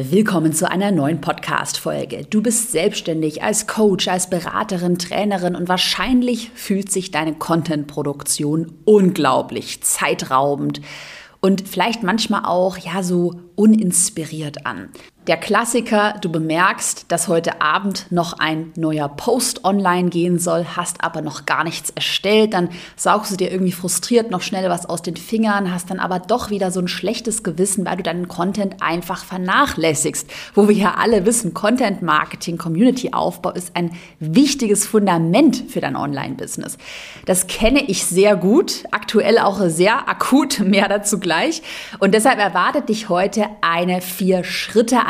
Willkommen zu einer neuen Podcast-Folge. Du bist selbstständig als Coach, als Beraterin, Trainerin und wahrscheinlich fühlt sich deine Content-Produktion unglaublich zeitraubend und vielleicht manchmal auch ja so uninspiriert an. Der Klassiker, du bemerkst, dass heute Abend noch ein neuer Post online gehen soll, hast aber noch gar nichts erstellt, dann saugst du dir irgendwie frustriert noch schnell was aus den Fingern, hast dann aber doch wieder so ein schlechtes Gewissen, weil du deinen Content einfach vernachlässigst. Wo wir ja alle wissen, Content Marketing, Community Aufbau ist ein wichtiges Fundament für dein Online-Business. Das kenne ich sehr gut, aktuell auch sehr akut, mehr dazu gleich. Und deshalb erwartet dich heute eine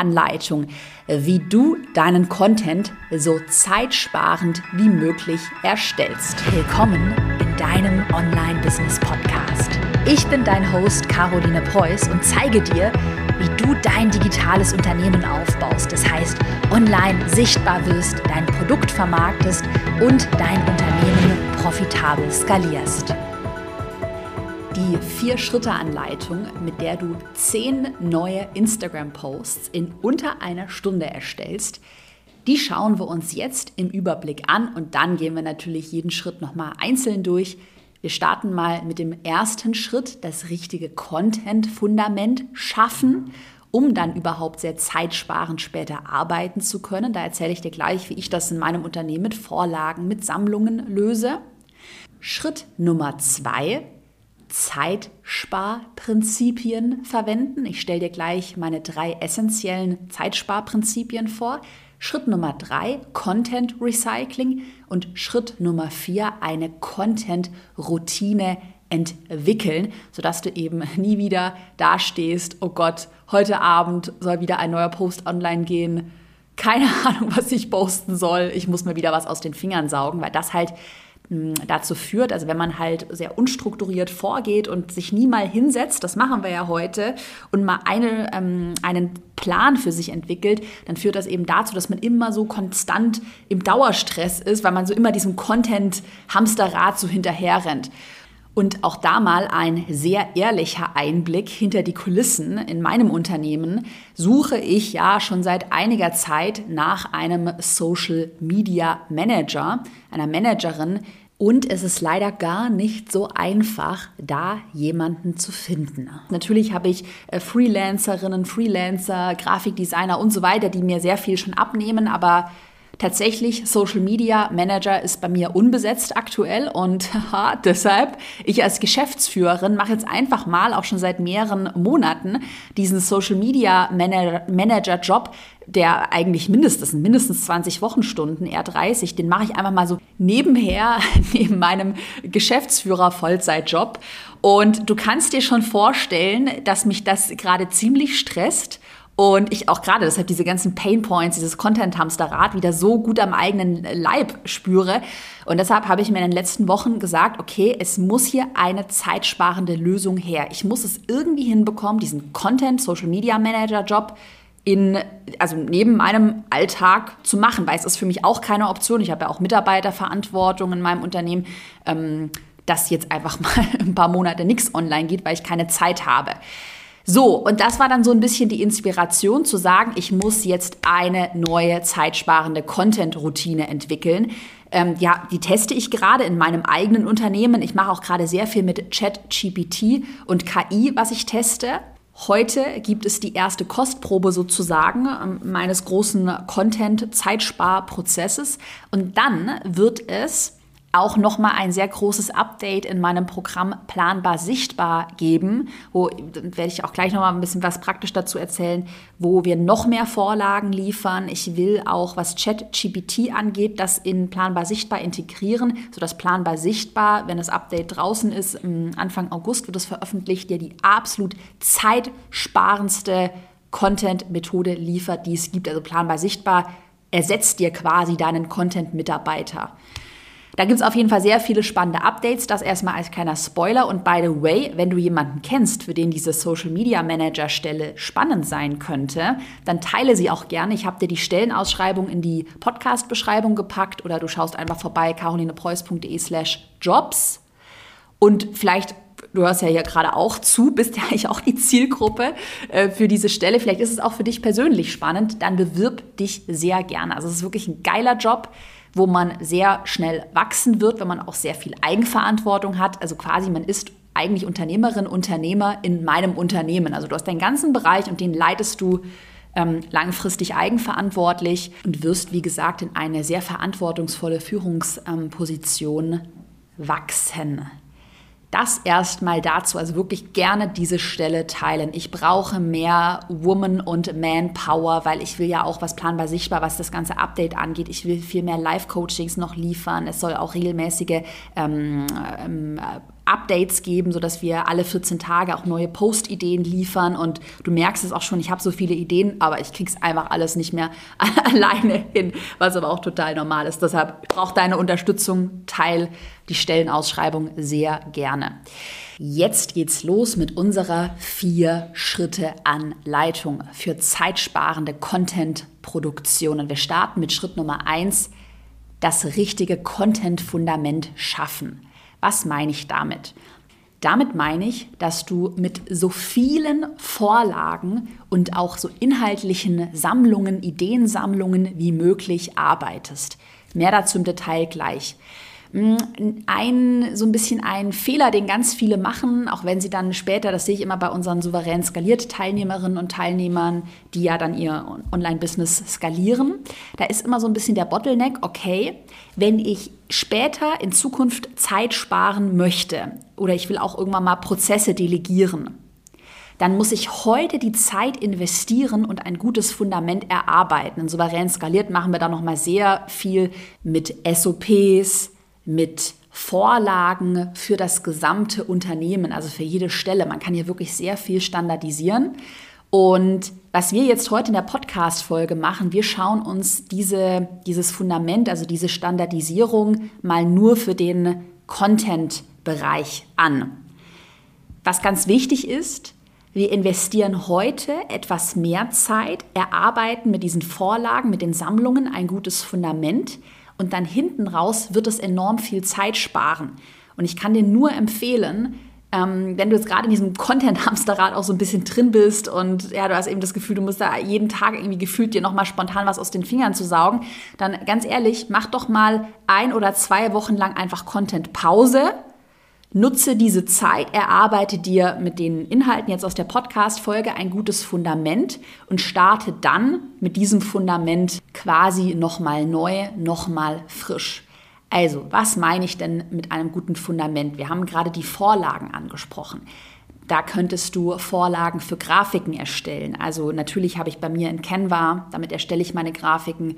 Vier-Schritte-Anleitung, wie du deinen Content so zeitsparend wie möglich erstellst. Willkommen in deinem Online-Business-Podcast. Ich bin dein Host Caroline Preuß und zeige dir, wie du dein digitales Unternehmen aufbaust. Das heißt, online sichtbar wirst, dein Produkt vermarktest und dein Unternehmen profitabel skalierst die Vier-Schritte-Anleitung, mit der du zehn neue Instagram-Posts in unter einer Stunde erstellst. Die schauen wir uns jetzt im Überblick an und dann gehen wir natürlich jeden Schritt nochmal einzeln durch. Wir starten mal mit dem ersten Schritt, das richtige Content-Fundament schaffen, um dann überhaupt sehr zeitsparend später arbeiten zu können. Da erzähle ich dir gleich, wie ich das in meinem Unternehmen mit Vorlagen, mit Sammlungen löse. Schritt Nummer zwei, Zeitsparprinzipien verwenden. Ich stelle dir gleich meine drei essentiellen Zeitsparprinzipien vor. Schritt Nummer drei, Content Recycling. Und Schritt Nummer vier, eine Content-Routine entwickeln, sodass du eben nie wieder dastehst, oh Gott, heute Abend soll wieder ein neuer Post online gehen. Keine Ahnung, was ich posten soll. Ich muss mir wieder was aus den Fingern saugen, weil das halt dazu führt, also wenn man halt sehr unstrukturiert vorgeht und sich nie mal hinsetzt, das machen wir ja heute, und mal eine, ähm, einen Plan für sich entwickelt, dann führt das eben dazu, dass man immer so konstant im Dauerstress ist, weil man so immer diesem Content-Hamsterrad so hinterher rennt. Und auch da mal ein sehr ehrlicher Einblick hinter die Kulissen. In meinem Unternehmen suche ich ja schon seit einiger Zeit nach einem Social Media Manager, einer Managerin, und es ist leider gar nicht so einfach, da jemanden zu finden. Natürlich habe ich äh, Freelancerinnen, Freelancer, Grafikdesigner und so weiter, die mir sehr viel schon abnehmen, aber Tatsächlich, Social Media Manager ist bei mir unbesetzt aktuell und haha, deshalb, ich als Geschäftsführerin mache jetzt einfach mal, auch schon seit mehreren Monaten, diesen Social Media Manager Job, der eigentlich mindestens, mindestens 20 Wochenstunden, eher 30, den mache ich einfach mal so nebenher, neben meinem Geschäftsführer-Vollzeitjob. Und du kannst dir schon vorstellen, dass mich das gerade ziemlich stresst und ich auch gerade deshalb diese ganzen Pain Points, dieses Content-Hamsterrad wieder so gut am eigenen Leib spüre. Und deshalb habe ich mir in den letzten Wochen gesagt, okay, es muss hier eine zeitsparende Lösung her. Ich muss es irgendwie hinbekommen, diesen Content, Social Media Manager Job in, also neben meinem Alltag zu machen, weil es ist für mich auch keine Option. Ich habe ja auch Mitarbeiterverantwortung in meinem Unternehmen, ähm, dass jetzt einfach mal ein paar Monate nichts online geht, weil ich keine Zeit habe. So, und das war dann so ein bisschen die Inspiration zu sagen, ich muss jetzt eine neue zeitsparende Content-Routine entwickeln. Ähm, ja, die teste ich gerade in meinem eigenen Unternehmen. Ich mache auch gerade sehr viel mit Chat-GPT und KI, was ich teste. Heute gibt es die erste Kostprobe sozusagen ähm, meines großen Content-Zeitsparprozesses. Und dann wird es auch nochmal ein sehr großes Update in meinem Programm Planbar Sichtbar geben, wo werde ich auch gleich nochmal ein bisschen was praktisch dazu erzählen, wo wir noch mehr Vorlagen liefern. Ich will auch, was Chat-GPT angeht, das in Planbar Sichtbar integrieren, sodass Planbar Sichtbar, wenn das Update draußen ist, Anfang August wird es veröffentlicht, dir die absolut zeitsparendste Content-Methode liefert, die es gibt. Also Planbar Sichtbar ersetzt dir quasi deinen Content-Mitarbeiter. Da gibt es auf jeden Fall sehr viele spannende Updates. Das erstmal als kleiner Spoiler. Und by the way, wenn du jemanden kennst, für den diese Social Media Manager Stelle spannend sein könnte, dann teile sie auch gerne. Ich habe dir die Stellenausschreibung in die Podcast-Beschreibung gepackt oder du schaust einfach vorbei carolinepreuß.de slash jobs. Und vielleicht du hörst ja hier gerade auch zu, bist ja eigentlich auch die Zielgruppe äh, für diese Stelle. Vielleicht ist es auch für dich persönlich spannend, dann bewirb dich sehr gerne. Also es ist wirklich ein geiler Job wo man sehr schnell wachsen wird, wenn man auch sehr viel Eigenverantwortung hat. Also quasi man ist eigentlich Unternehmerin, Unternehmer in meinem Unternehmen. Also du hast deinen ganzen Bereich und den leitest du ähm, langfristig eigenverantwortlich und wirst, wie gesagt, in eine sehr verantwortungsvolle Führungsposition wachsen. Das erstmal dazu, also wirklich gerne diese Stelle teilen. Ich brauche mehr Woman- und Manpower, weil ich will ja auch was planbar sichtbar, was das ganze Update angeht. Ich will viel mehr Live-Coachings noch liefern. Es soll auch regelmäßige ähm, ähm, Updates geben, sodass wir alle 14 Tage auch neue Post-Ideen liefern. Und du merkst es auch schon, ich habe so viele Ideen, aber ich kriege es einfach alles nicht mehr alleine hin, was aber auch total normal ist. Deshalb braucht deine Unterstützung, teil die Stellenausschreibung sehr gerne. Jetzt geht's los mit unserer vier Schritte Anleitung für zeitsparende Content-Produktion. Und wir starten mit Schritt Nummer eins, das richtige Content-Fundament schaffen. Was meine ich damit? Damit meine ich, dass du mit so vielen Vorlagen und auch so inhaltlichen Sammlungen, Ideensammlungen wie möglich arbeitest. Mehr dazu im Detail gleich. Ein, so ein bisschen ein Fehler, den ganz viele machen, auch wenn sie dann später, das sehe ich immer bei unseren souverän skaliert Teilnehmerinnen und Teilnehmern, die ja dann ihr Online-Business skalieren. Da ist immer so ein bisschen der Bottleneck, okay, wenn ich später in Zukunft Zeit sparen möchte oder ich will auch irgendwann mal Prozesse delegieren, dann muss ich heute die Zeit investieren und ein gutes Fundament erarbeiten. In souverän skaliert machen wir da noch mal sehr viel mit SOPs, mit Vorlagen für das gesamte Unternehmen, also für jede Stelle. Man kann hier wirklich sehr viel standardisieren. Und was wir jetzt heute in der Podcast-Folge machen, wir schauen uns diese, dieses Fundament, also diese Standardisierung mal nur für den Content-Bereich an. Was ganz wichtig ist, wir investieren heute etwas mehr Zeit, erarbeiten mit diesen Vorlagen, mit den Sammlungen ein gutes Fundament, und dann hinten raus wird es enorm viel Zeit sparen. Und ich kann dir nur empfehlen, ähm, wenn du jetzt gerade in diesem Content-Hamsterrad auch so ein bisschen drin bist und ja, du hast eben das Gefühl, du musst da jeden Tag irgendwie gefühlt dir nochmal spontan was aus den Fingern zu saugen, dann ganz ehrlich, mach doch mal ein oder zwei Wochen lang einfach Content-Pause Nutze diese Zeit, erarbeite dir mit den Inhalten jetzt aus der Podcast-Folge ein gutes Fundament und starte dann mit diesem Fundament quasi nochmal neu, nochmal frisch. Also, was meine ich denn mit einem guten Fundament? Wir haben gerade die Vorlagen angesprochen. Da könntest du Vorlagen für Grafiken erstellen. Also natürlich habe ich bei mir in Canva, damit erstelle ich meine Grafiken,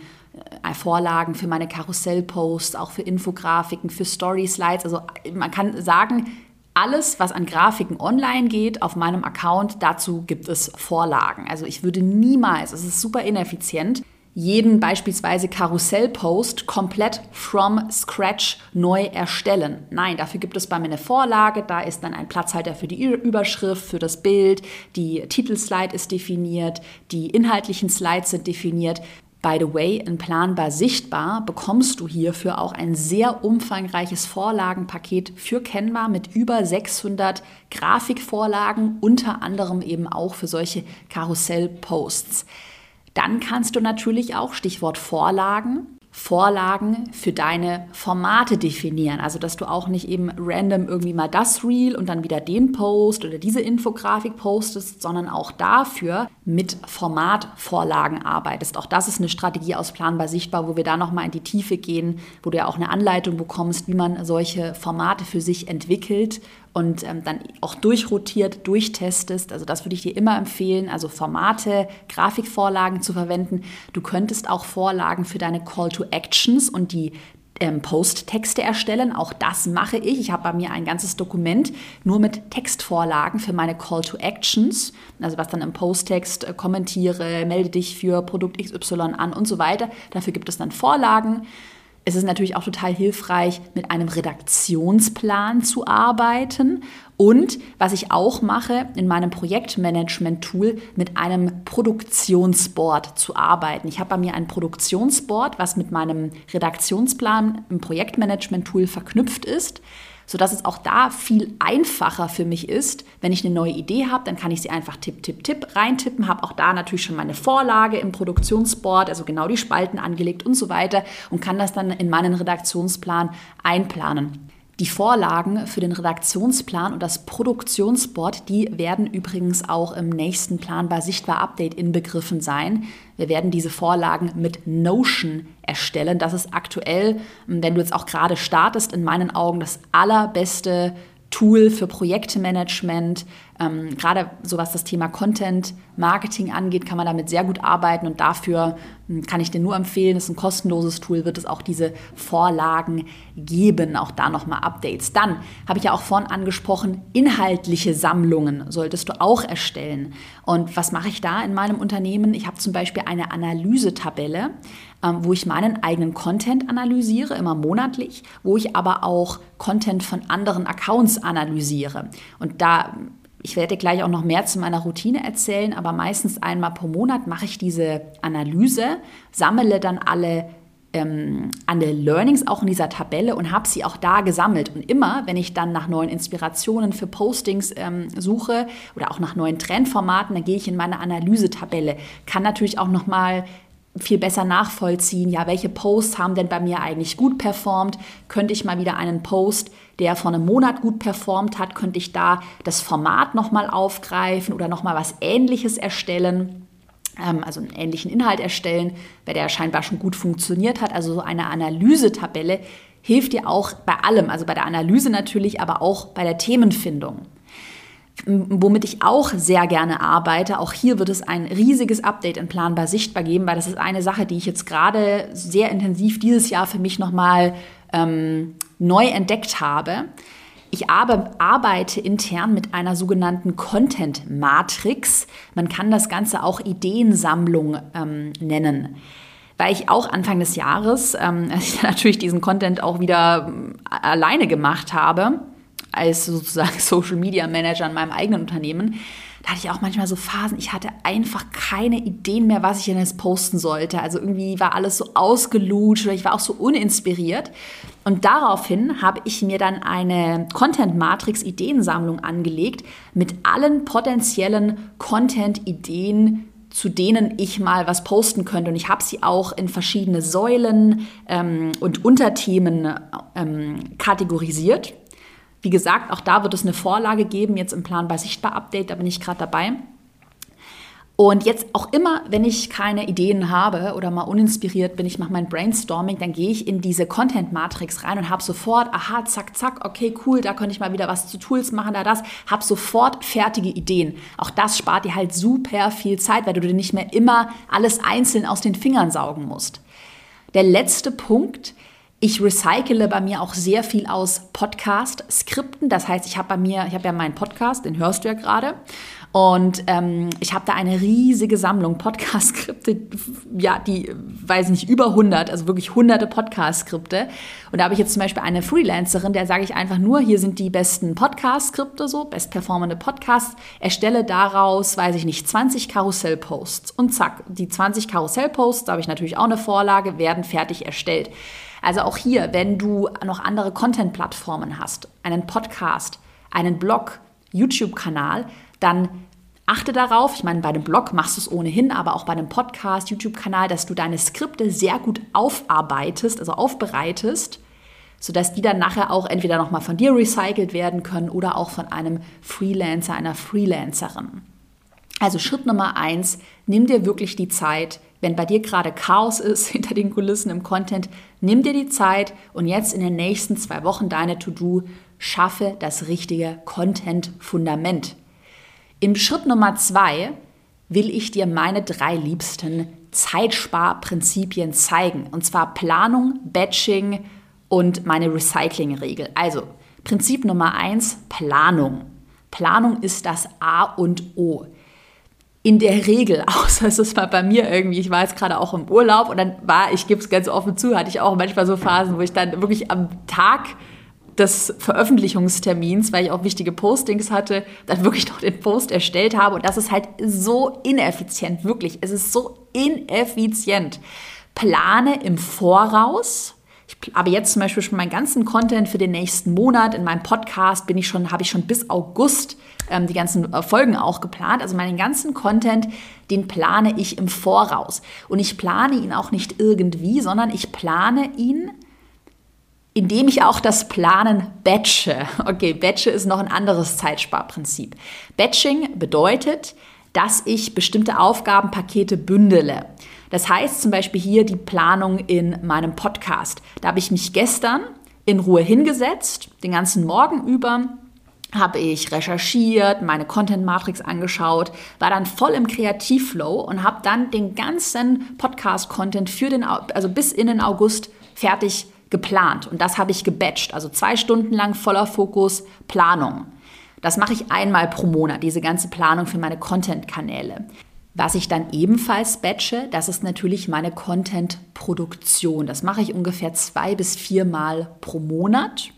äh, Vorlagen für meine Karussellposts, auch für Infografiken, für Story-Slides. Also man kann sagen, alles, was an Grafiken online geht, auf meinem Account, dazu gibt es Vorlagen. Also ich würde niemals, es ist super ineffizient, jeden beispielsweise Karussellpost komplett from scratch neu erstellen. Nein, dafür gibt es bei mir eine Vorlage, da ist dann ein Platzhalter für die Überschrift, für das Bild, die Titelslide ist definiert, die inhaltlichen Slides sind definiert. By the way, in Planbar Sichtbar bekommst du hierfür auch ein sehr umfangreiches Vorlagenpaket für Canva mit über 600 Grafikvorlagen, unter anderem eben auch für solche Karussellposts. Dann kannst du natürlich auch, Stichwort Vorlagen, Vorlagen für deine Formate definieren. Also, dass du auch nicht eben random irgendwie mal das Reel und dann wieder den Post oder diese Infografik postest, sondern auch dafür mit Formatvorlagen arbeitest. Auch das ist eine Strategie aus Planbar Sichtbar, wo wir da nochmal in die Tiefe gehen, wo du ja auch eine Anleitung bekommst, wie man solche Formate für sich entwickelt und ähm, dann auch durchrotiert, durchtestest. Also das würde ich dir immer empfehlen, also Formate, Grafikvorlagen zu verwenden. Du könntest auch Vorlagen für deine Call to Actions und die ähm, Posttexte erstellen. Auch das mache ich. Ich habe bei mir ein ganzes Dokument nur mit Textvorlagen für meine Call to Actions. Also was dann im Posttext äh, kommentiere, melde dich für Produkt XY an und so weiter. Dafür gibt es dann Vorlagen. Es ist natürlich auch total hilfreich, mit einem Redaktionsplan zu arbeiten und was ich auch mache, in meinem Projektmanagement-Tool mit einem Produktionsboard zu arbeiten. Ich habe bei mir ein Produktionsboard, was mit meinem Redaktionsplan im Projektmanagement-Tool verknüpft ist sodass es auch da viel einfacher für mich ist. Wenn ich eine neue Idee habe, dann kann ich sie einfach tipp, tipp, tipp reintippen, habe auch da natürlich schon meine Vorlage im Produktionsboard, also genau die Spalten angelegt und so weiter und kann das dann in meinen Redaktionsplan einplanen. Die Vorlagen für den Redaktionsplan und das Produktionsboard, die werden übrigens auch im nächsten Planbar Sichtbar Update inbegriffen sein. Wir werden diese Vorlagen mit Notion erstellen. Das ist aktuell, wenn du jetzt auch gerade startest, in meinen Augen das allerbeste Tool für Projektmanagement. Ähm, gerade so was das Thema Content Marketing angeht, kann man damit sehr gut arbeiten und dafür hm, kann ich dir nur empfehlen, es ist ein kostenloses Tool, wird es auch diese Vorlagen geben, auch da nochmal Updates. Dann habe ich ja auch vorhin angesprochen, inhaltliche Sammlungen solltest du auch erstellen. Und was mache ich da in meinem Unternehmen? Ich habe zum Beispiel eine Analysetabelle, wo ich meinen eigenen Content analysiere, immer monatlich, wo ich aber auch Content von anderen Accounts analysiere. Und da ich werde gleich auch noch mehr zu meiner Routine erzählen, aber meistens einmal pro Monat mache ich diese Analyse, sammle dann alle ähm, alle Learnings auch in dieser Tabelle und habe sie auch da gesammelt. Und immer, wenn ich dann nach neuen Inspirationen für Postings ähm, suche oder auch nach neuen Trendformaten, dann gehe ich in meine Analysetabelle. Kann natürlich auch noch mal viel besser nachvollziehen, ja, welche Posts haben denn bei mir eigentlich gut performt? Könnte ich mal wieder einen Post, der vor einem Monat gut performt hat, könnte ich da das Format nochmal aufgreifen oder nochmal was Ähnliches erstellen? Ähm, also einen ähnlichen Inhalt erstellen, weil der scheinbar schon gut funktioniert hat. Also so eine Analysetabelle hilft dir auch bei allem, also bei der Analyse natürlich, aber auch bei der Themenfindung womit ich auch sehr gerne arbeite. Auch hier wird es ein riesiges Update in Planbar sichtbar geben, weil das ist eine Sache, die ich jetzt gerade sehr intensiv dieses Jahr für mich nochmal ähm, neu entdeckt habe. Ich arbeite intern mit einer sogenannten Content Matrix. Man kann das Ganze auch Ideensammlung ähm, nennen weil ich auch Anfang des Jahres, ähm, als ich natürlich diesen Content auch wieder ähm, alleine gemacht habe, als sozusagen Social Media Manager in meinem eigenen Unternehmen, da hatte ich auch manchmal so Phasen, ich hatte einfach keine Ideen mehr, was ich denn jetzt posten sollte. Also irgendwie war alles so ausgelutscht oder ich war auch so uninspiriert. Und daraufhin habe ich mir dann eine Content Matrix Ideensammlung angelegt mit allen potenziellen Content Ideen, zu denen ich mal was posten könnte. Und ich habe sie auch in verschiedene Säulen ähm, und Unterthemen ähm, kategorisiert. Wie gesagt, auch da wird es eine Vorlage geben, jetzt im Plan bei Sichtbar Update, da bin ich gerade dabei. Und jetzt auch immer, wenn ich keine Ideen habe oder mal uninspiriert bin, ich mache mein Brainstorming, dann gehe ich in diese Content-Matrix rein und habe sofort, aha, zack, zack, okay, cool, da könnte ich mal wieder was zu Tools machen, da das, habe sofort fertige Ideen. Auch das spart dir halt super viel Zeit, weil du dir nicht mehr immer alles einzeln aus den Fingern saugen musst. Der letzte Punkt, ich recycle bei mir auch sehr viel aus Podcast-Skripten. Das heißt, ich habe bei mir, ich habe ja meinen Podcast, den hörst du ja gerade. Und ähm, ich habe da eine riesige Sammlung Podcast-Skripte, ja, die, weiß nicht, über 100, also wirklich hunderte Podcast-Skripte. Und da habe ich jetzt zum Beispiel eine Freelancerin, der sage ich einfach nur, hier sind die besten Podcast-Skripte, so, bestperformende Podcasts. Erstelle daraus, weiß ich nicht, 20 Karussell-Posts. Und zack, die 20 Karussell-Posts, da habe ich natürlich auch eine Vorlage, werden fertig erstellt. Also auch hier, wenn du noch andere Content-Plattformen hast, einen Podcast, einen Blog, YouTube-Kanal, dann achte darauf, ich meine, bei einem Blog machst du es ohnehin, aber auch bei einem Podcast, YouTube-Kanal, dass du deine Skripte sehr gut aufarbeitest, also aufbereitest, sodass die dann nachher auch entweder nochmal von dir recycelt werden können oder auch von einem Freelancer, einer Freelancerin. Also Schritt Nummer eins, nimm dir wirklich die Zeit, wenn bei dir gerade Chaos ist hinter den Kulissen im Content, nimm dir die Zeit und jetzt in den nächsten zwei Wochen deine To-Do, schaffe das richtige Content-Fundament. Im Schritt Nummer zwei will ich dir meine drei liebsten Zeitsparprinzipien zeigen. Und zwar Planung, Batching und meine Recycling-Regel. Also Prinzip Nummer eins, Planung. Planung ist das A und O in der Regel, außer es ist mal bei mir irgendwie, ich war jetzt gerade auch im Urlaub und dann war, ich gebe es ganz offen zu, hatte ich auch manchmal so Phasen, wo ich dann wirklich am Tag des Veröffentlichungstermins, weil ich auch wichtige Postings hatte, dann wirklich noch den Post erstellt habe. Und das ist halt so ineffizient, wirklich. Es ist so ineffizient. Plane im Voraus. Ich habe jetzt zum Beispiel schon meinen ganzen Content für den nächsten Monat in meinem Podcast bin ich schon, habe ich schon bis August ähm, die ganzen äh, Folgen auch geplant. Also meinen ganzen Content, den plane ich im Voraus. Und ich plane ihn auch nicht irgendwie, sondern ich plane ihn indem ich auch das Planen batche. Okay, batche ist noch ein anderes Zeitsparprinzip. Batching bedeutet, dass ich bestimmte Aufgabenpakete bündele. Das heißt zum Beispiel hier die Planung in meinem Podcast. Da habe ich mich gestern in Ruhe hingesetzt, den ganzen Morgen über, habe ich recherchiert, meine Content Matrix angeschaut, war dann voll im Kreativflow und habe dann den ganzen Podcast Content für den also bis in den August fertig geplant und das habe ich gebatcht, also zwei Stunden lang voller Fokus Planung. Das mache ich einmal pro Monat, diese ganze Planung für meine Content-Kanäle. Was ich dann ebenfalls batche, das ist natürlich meine Content-Produktion. Das mache ich ungefähr zwei bis viermal pro Monat.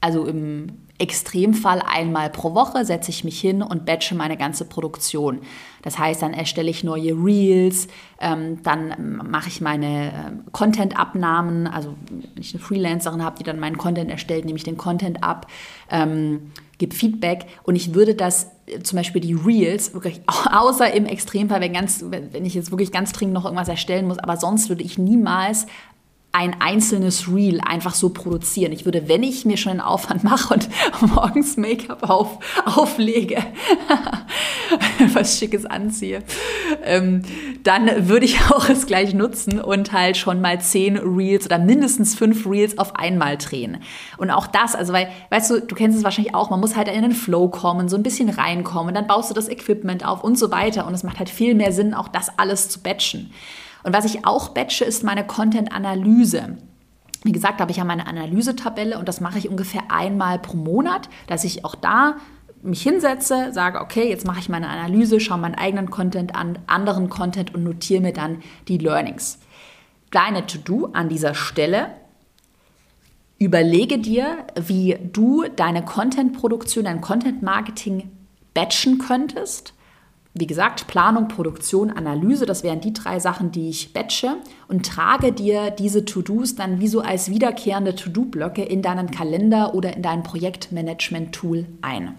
Also im Extremfall einmal pro Woche setze ich mich hin und batche meine ganze Produktion. Das heißt, dann erstelle ich neue Reels, ähm, dann mache ich meine äh, Content-Abnahmen. Also wenn ich eine Freelancerin habe, die dann meinen Content erstellt, nehme ich den Content ab. Ähm, gebe Feedback und ich würde das zum Beispiel die Reels wirklich außer im Extremfall, wenn ganz, wenn ich jetzt wirklich ganz dringend noch irgendwas erstellen muss, aber sonst würde ich niemals ein einzelnes Reel einfach so produzieren. Ich würde, wenn ich mir schon einen Aufwand mache und morgens Make-up auf, auflege, was Schickes anziehe, ähm, dann würde ich auch es gleich nutzen und halt schon mal zehn Reels oder mindestens fünf Reels auf einmal drehen. Und auch das, also weil, weißt du, du kennst es wahrscheinlich auch, man muss halt in den Flow kommen, so ein bisschen reinkommen, dann baust du das Equipment auf und so weiter. Und es macht halt viel mehr Sinn, auch das alles zu batchen. Und was ich auch batche, ist meine Content-Analyse. Wie gesagt, habe ich ja meine Analysetabelle und das mache ich ungefähr einmal pro Monat, dass ich auch da mich hinsetze, sage, okay, jetzt mache ich meine Analyse, schaue meinen eigenen Content an, anderen Content und notiere mir dann die Learnings. Kleine To-Do an dieser Stelle. Überlege dir, wie du deine Content-Produktion, dein Content-Marketing batchen könntest wie gesagt, Planung, Produktion, Analyse, das wären die drei Sachen, die ich batche und trage dir diese To-Dos dann wie so als wiederkehrende To-Do-Blöcke in deinen Kalender oder in dein Projektmanagement-Tool ein.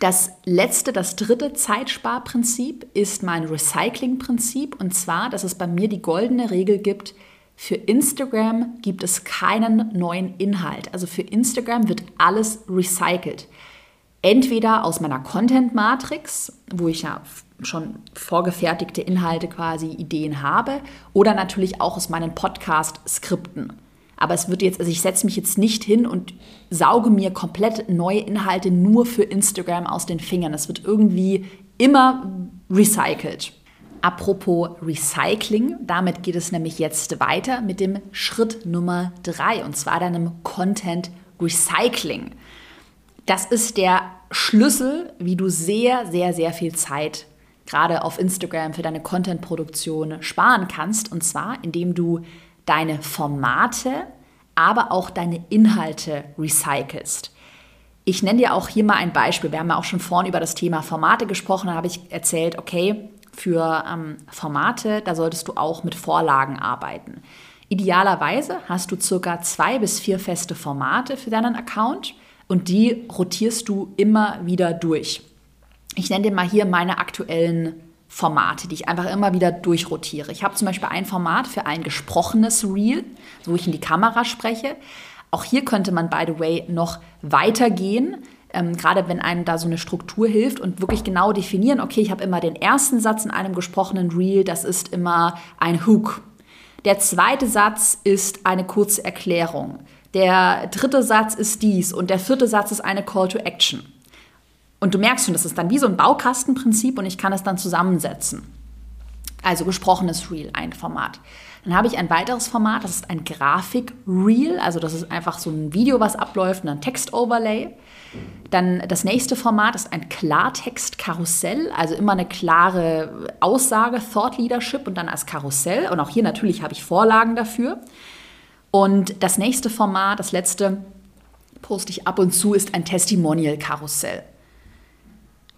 Das letzte, das dritte Zeitsparprinzip ist mein Recycling-Prinzip und zwar, dass es bei mir die goldene Regel gibt, für Instagram gibt es keinen neuen Inhalt. Also für Instagram wird alles recycelt. Entweder aus meiner Content-Matrix, wo ich ja schon vorgefertigte Inhalte quasi Ideen habe, oder natürlich auch aus meinen Podcast-Skripten. Aber es wird jetzt, also ich setze mich jetzt nicht hin und sauge mir komplett neue Inhalte nur für Instagram aus den Fingern. Es wird irgendwie immer recycelt. Apropos Recycling, damit geht es nämlich jetzt weiter mit dem Schritt Nummer drei und zwar deinem Content Recycling. Das ist der Schlüssel, wie du sehr, sehr, sehr viel Zeit gerade auf Instagram für deine Content-Produktion sparen kannst. Und zwar, indem du deine Formate, aber auch deine Inhalte recycelst. Ich nenne dir auch hier mal ein Beispiel. Wir haben ja auch schon vorhin über das Thema Formate gesprochen. Da habe ich erzählt, okay, für ähm, Formate, da solltest du auch mit Vorlagen arbeiten. Idealerweise hast du circa zwei bis vier feste Formate für deinen Account und die rotierst du immer wieder durch. Ich nenne dir mal hier meine aktuellen Formate, die ich einfach immer wieder durchrotiere. Ich habe zum Beispiel ein Format für ein gesprochenes Reel, wo ich in die Kamera spreche. Auch hier könnte man, by the way, noch weitergehen. Ähm, gerade wenn einem da so eine Struktur hilft und wirklich genau definieren, okay, ich habe immer den ersten Satz in einem gesprochenen Reel, das ist immer ein Hook. Der zweite Satz ist eine kurze Erklärung. Der dritte Satz ist dies und der vierte Satz ist eine Call to Action. Und du merkst schon, das ist dann wie so ein Baukastenprinzip und ich kann es dann zusammensetzen. Also gesprochenes Reel, ein Format. Dann habe ich ein weiteres Format, das ist ein Grafik-Reel, also das ist einfach so ein Video, was abläuft und ein Text-Overlay. Dann das nächste Format ist ein Klartext-Karussell, also immer eine klare Aussage, Thought Leadership und dann als Karussell. Und auch hier natürlich habe ich Vorlagen dafür. Und das nächste Format, das letzte, poste ich ab und zu, ist ein Testimonial-Karussell.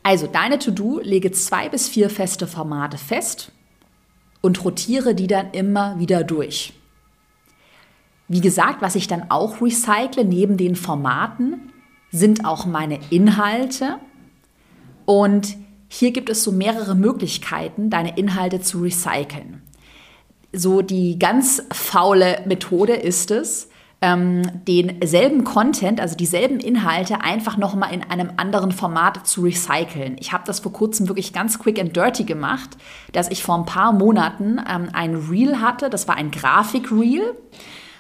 Also deine To-Do, lege zwei bis vier feste Formate fest und rotiere die dann immer wieder durch. Wie gesagt, was ich dann auch recycle neben den Formaten, sind auch meine Inhalte. Und hier gibt es so mehrere Möglichkeiten, deine Inhalte zu recyceln. So die ganz faule Methode ist es, ähm, denselben Content, also dieselben Inhalte einfach nochmal in einem anderen Format zu recyceln. Ich habe das vor kurzem wirklich ganz quick and dirty gemacht, dass ich vor ein paar Monaten ähm, ein Reel hatte, das war ein Grafik-Reel.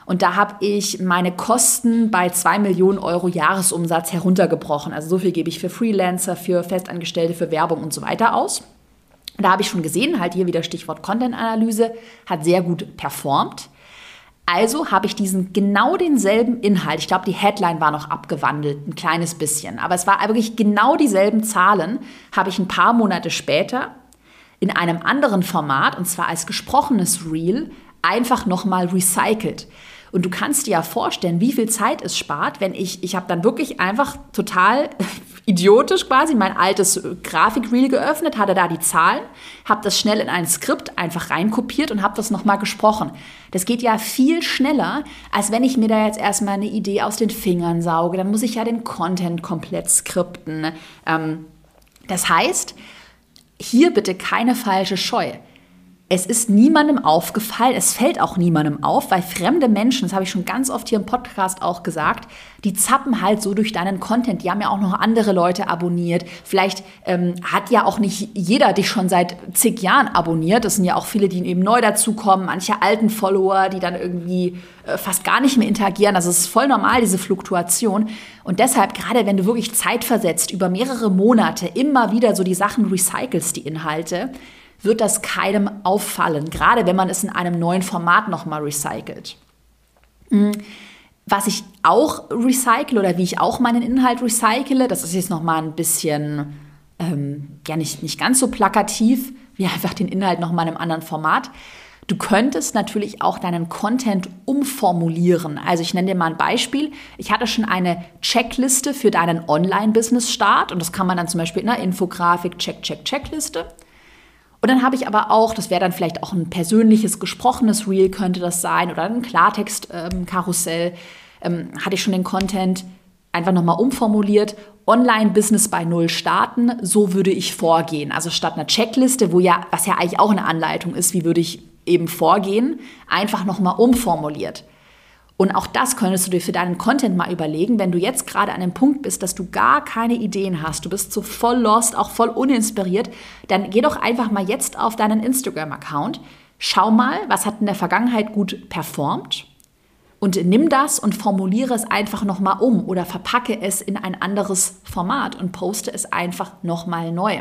Und da habe ich meine Kosten bei 2 Millionen Euro Jahresumsatz heruntergebrochen. Also so viel gebe ich für Freelancer, für Festangestellte, für Werbung und so weiter aus. Da habe ich schon gesehen, halt hier wieder Stichwort Content-Analyse, hat sehr gut performt. Also habe ich diesen genau denselben Inhalt. Ich glaube, die Headline war noch abgewandelt, ein kleines bisschen. Aber es war wirklich genau dieselben Zahlen, habe ich ein paar Monate später in einem anderen Format, und zwar als gesprochenes Reel, einfach nochmal recycelt. Und du kannst dir ja vorstellen, wie viel Zeit es spart, wenn ich, ich habe dann wirklich einfach total idiotisch quasi mein altes Grafikreel geöffnet, hatte da die Zahlen, habe das schnell in ein Skript einfach reinkopiert und habe das nochmal gesprochen. Das geht ja viel schneller, als wenn ich mir da jetzt erstmal eine Idee aus den Fingern sauge. Dann muss ich ja den Content komplett skripten. Ähm, das heißt, hier bitte keine falsche Scheu es ist niemandem aufgefallen, es fällt auch niemandem auf, weil fremde Menschen, das habe ich schon ganz oft hier im Podcast auch gesagt, die zappen halt so durch deinen Content. Die haben ja auch noch andere Leute abonniert. Vielleicht ähm, hat ja auch nicht jeder dich schon seit zig Jahren abonniert. Das sind ja auch viele, die eben neu dazukommen, manche alten Follower, die dann irgendwie äh, fast gar nicht mehr interagieren. Also es ist voll normal, diese Fluktuation. Und deshalb, gerade wenn du wirklich Zeit versetzt, über mehrere Monate immer wieder so die Sachen recycelst, die Inhalte, wird das keinem auffallen, gerade wenn man es in einem neuen Format nochmal recycelt. Hm. Was ich auch recycle oder wie ich auch meinen Inhalt recycle, das ist jetzt nochmal ein bisschen, ähm, ja nicht, nicht ganz so plakativ, wie einfach den Inhalt nochmal in einem anderen Format. Du könntest natürlich auch deinen Content umformulieren. Also ich nenne dir mal ein Beispiel. Ich hatte schon eine Checkliste für deinen Online-Business-Start und das kann man dann zum Beispiel in einer Infografik, Check, Check, Checkliste. Und dann habe ich aber auch, das wäre dann vielleicht auch ein persönliches, gesprochenes Reel könnte das sein oder ein Klartext-Karussell, ähm, hatte ich schon den Content einfach nochmal umformuliert. Online-Business bei Null starten, so würde ich vorgehen. Also statt einer Checkliste, wo ja, was ja eigentlich auch eine Anleitung ist, wie würde ich eben vorgehen, einfach nochmal umformuliert. Und auch das könntest du dir für deinen Content mal überlegen, wenn du jetzt gerade an dem Punkt bist, dass du gar keine Ideen hast, du bist so voll lost, auch voll uninspiriert, dann geh doch einfach mal jetzt auf deinen Instagram-Account, schau mal, was hat in der Vergangenheit gut performt und nimm das und formuliere es einfach nochmal um oder verpacke es in ein anderes Format und poste es einfach nochmal neu.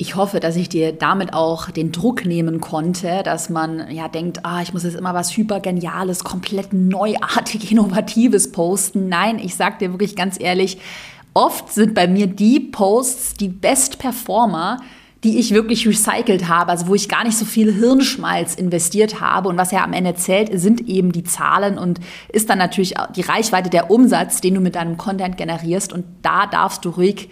Ich hoffe, dass ich dir damit auch den Druck nehmen konnte, dass man ja denkt, ah, ich muss jetzt immer was hypergeniales, komplett neuartig, innovatives posten. Nein, ich sag dir wirklich ganz ehrlich, oft sind bei mir die Posts die Best Performer, die ich wirklich recycelt habe, also wo ich gar nicht so viel Hirnschmalz investiert habe. Und was ja am Ende zählt, sind eben die Zahlen und ist dann natürlich die Reichweite der Umsatz, den du mit deinem Content generierst. Und da darfst du ruhig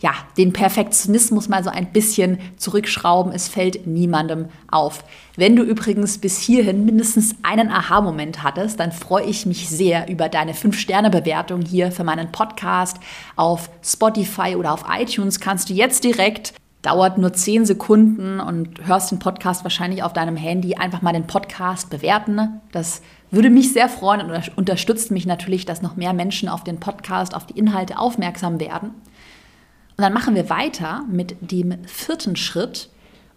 ja, den Perfektionismus mal so ein bisschen zurückschrauben. Es fällt niemandem auf. Wenn du übrigens bis hierhin mindestens einen Aha-Moment hattest, dann freue ich mich sehr über deine 5-Sterne-Bewertung hier für meinen Podcast auf Spotify oder auf iTunes. Kannst du jetzt direkt dauert nur 10 Sekunden und hörst den Podcast wahrscheinlich auf deinem Handy, einfach mal den Podcast bewerten. Das würde mich sehr freuen und unterstützt mich natürlich, dass noch mehr Menschen auf den Podcast, auf die Inhalte aufmerksam werden. Und dann machen wir weiter mit dem vierten Schritt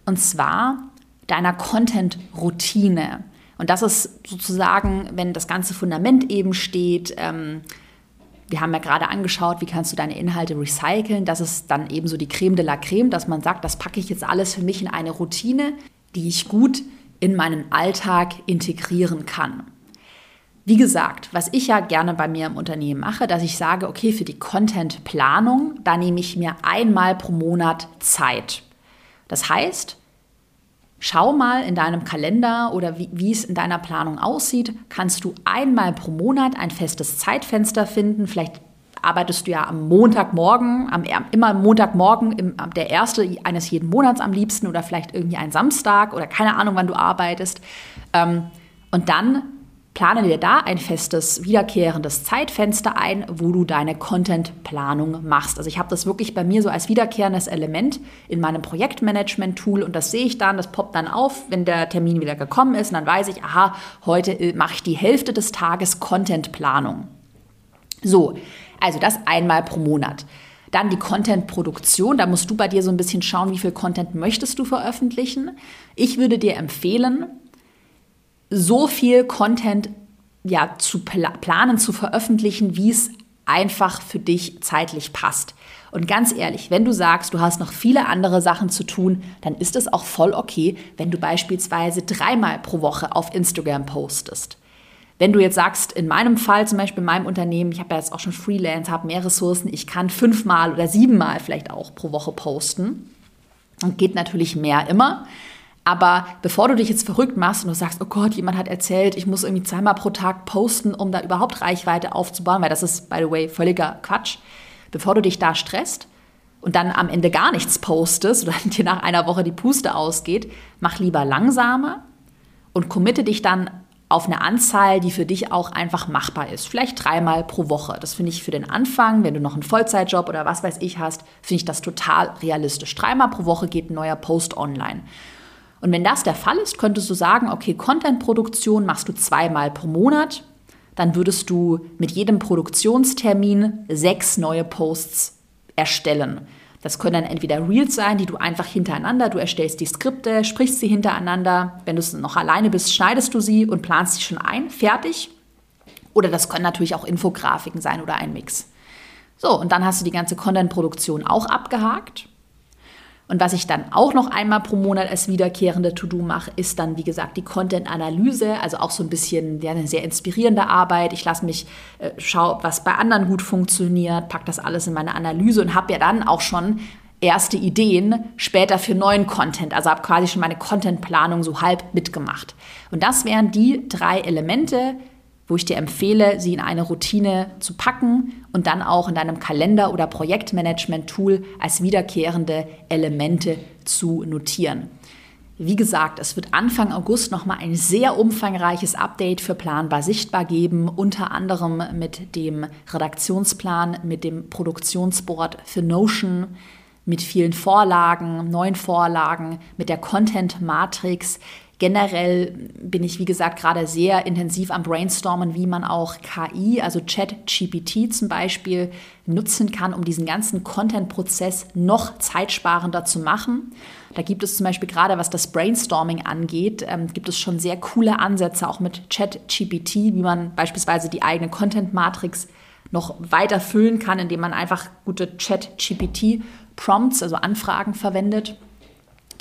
und zwar deiner Content-Routine. Und das ist sozusagen, wenn das ganze Fundament eben steht. Ähm, wir haben ja gerade angeschaut, wie kannst du deine Inhalte recyceln. Das ist dann eben so die Creme de la Creme, dass man sagt, das packe ich jetzt alles für mich in eine Routine, die ich gut in meinen Alltag integrieren kann. Wie gesagt, was ich ja gerne bei mir im Unternehmen mache, dass ich sage, okay, für die Content-Planung, da nehme ich mir einmal pro Monat Zeit. Das heißt, schau mal in deinem Kalender oder wie, wie es in deiner Planung aussieht, kannst du einmal pro Monat ein festes Zeitfenster finden. Vielleicht arbeitest du ja am Montagmorgen, am, immer am Montagmorgen, im, der erste eines jeden Monats am liebsten oder vielleicht irgendwie ein Samstag oder keine Ahnung, wann du arbeitest. Ähm, und dann Plane dir da ein festes, wiederkehrendes Zeitfenster ein, wo du deine Content-Planung machst. Also ich habe das wirklich bei mir so als wiederkehrendes Element in meinem Projektmanagement-Tool und das sehe ich dann, das poppt dann auf, wenn der Termin wieder gekommen ist und dann weiß ich, aha, heute äh, mache ich die Hälfte des Tages Content-Planung. So, also das einmal pro Monat. Dann die Content-Produktion. Da musst du bei dir so ein bisschen schauen, wie viel Content möchtest du veröffentlichen. Ich würde dir empfehlen, so viel Content ja, zu pla planen, zu veröffentlichen, wie es einfach für dich zeitlich passt. Und ganz ehrlich, wenn du sagst, du hast noch viele andere Sachen zu tun, dann ist es auch voll okay, wenn du beispielsweise dreimal pro Woche auf Instagram postest. Wenn du jetzt sagst, in meinem Fall, zum Beispiel in meinem Unternehmen, ich habe ja jetzt auch schon Freelance, habe mehr Ressourcen, ich kann fünfmal oder siebenmal vielleicht auch pro Woche posten. Und geht natürlich mehr immer. Aber bevor du dich jetzt verrückt machst und du sagst, oh Gott, jemand hat erzählt, ich muss irgendwie zweimal pro Tag posten, um da überhaupt Reichweite aufzubauen, weil das ist, by the way, völliger Quatsch. Bevor du dich da stresst und dann am Ende gar nichts postest oder dir nach einer Woche die Puste ausgeht, mach lieber langsamer und committe dich dann auf eine Anzahl, die für dich auch einfach machbar ist. Vielleicht dreimal pro Woche. Das finde ich für den Anfang, wenn du noch einen Vollzeitjob oder was weiß ich hast, finde ich das total realistisch. Dreimal pro Woche geht ein neuer Post online. Und wenn das der Fall ist, könntest du sagen, okay, Content-Produktion machst du zweimal pro Monat. Dann würdest du mit jedem Produktionstermin sechs neue Posts erstellen. Das können dann entweder Reels sein, die du einfach hintereinander, du erstellst die Skripte, sprichst sie hintereinander. Wenn du noch alleine bist, schneidest du sie und planst sie schon ein, fertig. Oder das können natürlich auch Infografiken sein oder ein Mix. So, und dann hast du die ganze Content-Produktion auch abgehakt. Und was ich dann auch noch einmal pro Monat als wiederkehrende To-Do mache, ist dann, wie gesagt, die Content-Analyse, also auch so ein bisschen ja, eine sehr inspirierende Arbeit. Ich lasse mich, äh, schaue, was bei anderen gut funktioniert, packe das alles in meine Analyse und habe ja dann auch schon erste Ideen später für neuen Content. Also habe quasi schon meine Content-Planung so halb mitgemacht. Und das wären die drei Elemente, wo ich dir empfehle, sie in eine Routine zu packen und dann auch in deinem Kalender- oder Projektmanagement-Tool als wiederkehrende Elemente zu notieren. Wie gesagt, es wird Anfang August nochmal ein sehr umfangreiches Update für Planbar Sichtbar geben, unter anderem mit dem Redaktionsplan, mit dem Produktionsboard für Notion, mit vielen Vorlagen, neuen Vorlagen, mit der Content Matrix, Generell bin ich, wie gesagt, gerade sehr intensiv am Brainstormen, wie man auch KI, also Chat-GPT zum Beispiel, nutzen kann, um diesen ganzen Content-Prozess noch zeitsparender zu machen. Da gibt es zum Beispiel gerade, was das Brainstorming angeht, ähm, gibt es schon sehr coole Ansätze, auch mit Chat-GPT, wie man beispielsweise die eigene Content-Matrix noch weiter füllen kann, indem man einfach gute Chat-GPT-Prompts, also Anfragen verwendet.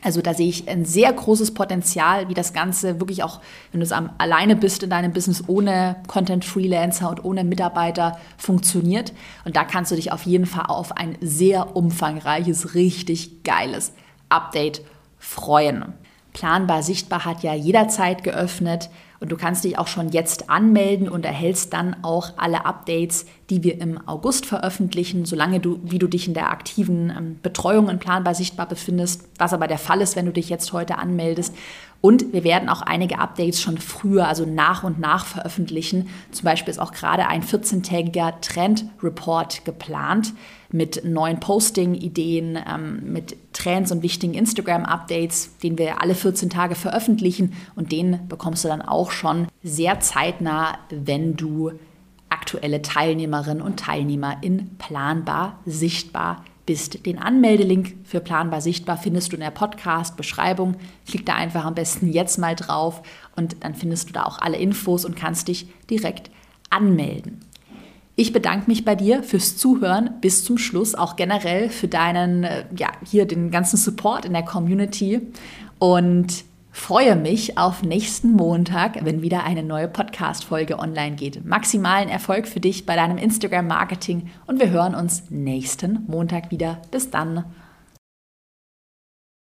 Also da sehe ich ein sehr großes Potenzial, wie das Ganze wirklich auch, wenn du es alleine bist in deinem Business ohne Content Freelancer und ohne Mitarbeiter funktioniert. Und da kannst du dich auf jeden Fall auf ein sehr umfangreiches, richtig geiles Update freuen. Planbar Sichtbar hat ja jederzeit geöffnet. Und du kannst dich auch schon jetzt anmelden und erhältst dann auch alle Updates, die wir im August veröffentlichen, solange du, wie du dich in der aktiven ähm, Betreuung in Planbar Sichtbar befindest, was aber der Fall ist, wenn du dich jetzt heute anmeldest. Und wir werden auch einige Updates schon früher, also nach und nach veröffentlichen. Zum Beispiel ist auch gerade ein 14-tägiger Trend-Report geplant mit neuen Posting-Ideen, ähm, mit Trends und wichtigen Instagram-Updates, den wir alle 14 Tage veröffentlichen. Und den bekommst du dann auch schon sehr zeitnah, wenn du aktuelle Teilnehmerinnen und Teilnehmer in Planbar sichtbar bist. Den Anmeldelink für Planbar Sichtbar findest du in der Podcast-Beschreibung. Klick da einfach am besten jetzt mal drauf und dann findest du da auch alle Infos und kannst dich direkt anmelden. Ich bedanke mich bei dir fürs Zuhören bis zum Schluss, auch generell für deinen, äh, ja, hier den ganzen Support in der Community und freue mich auf nächsten Montag, wenn wieder eine neue Podcast-Folge online geht. Maximalen Erfolg für dich bei deinem Instagram-Marketing und wir hören uns nächsten Montag wieder. Bis dann.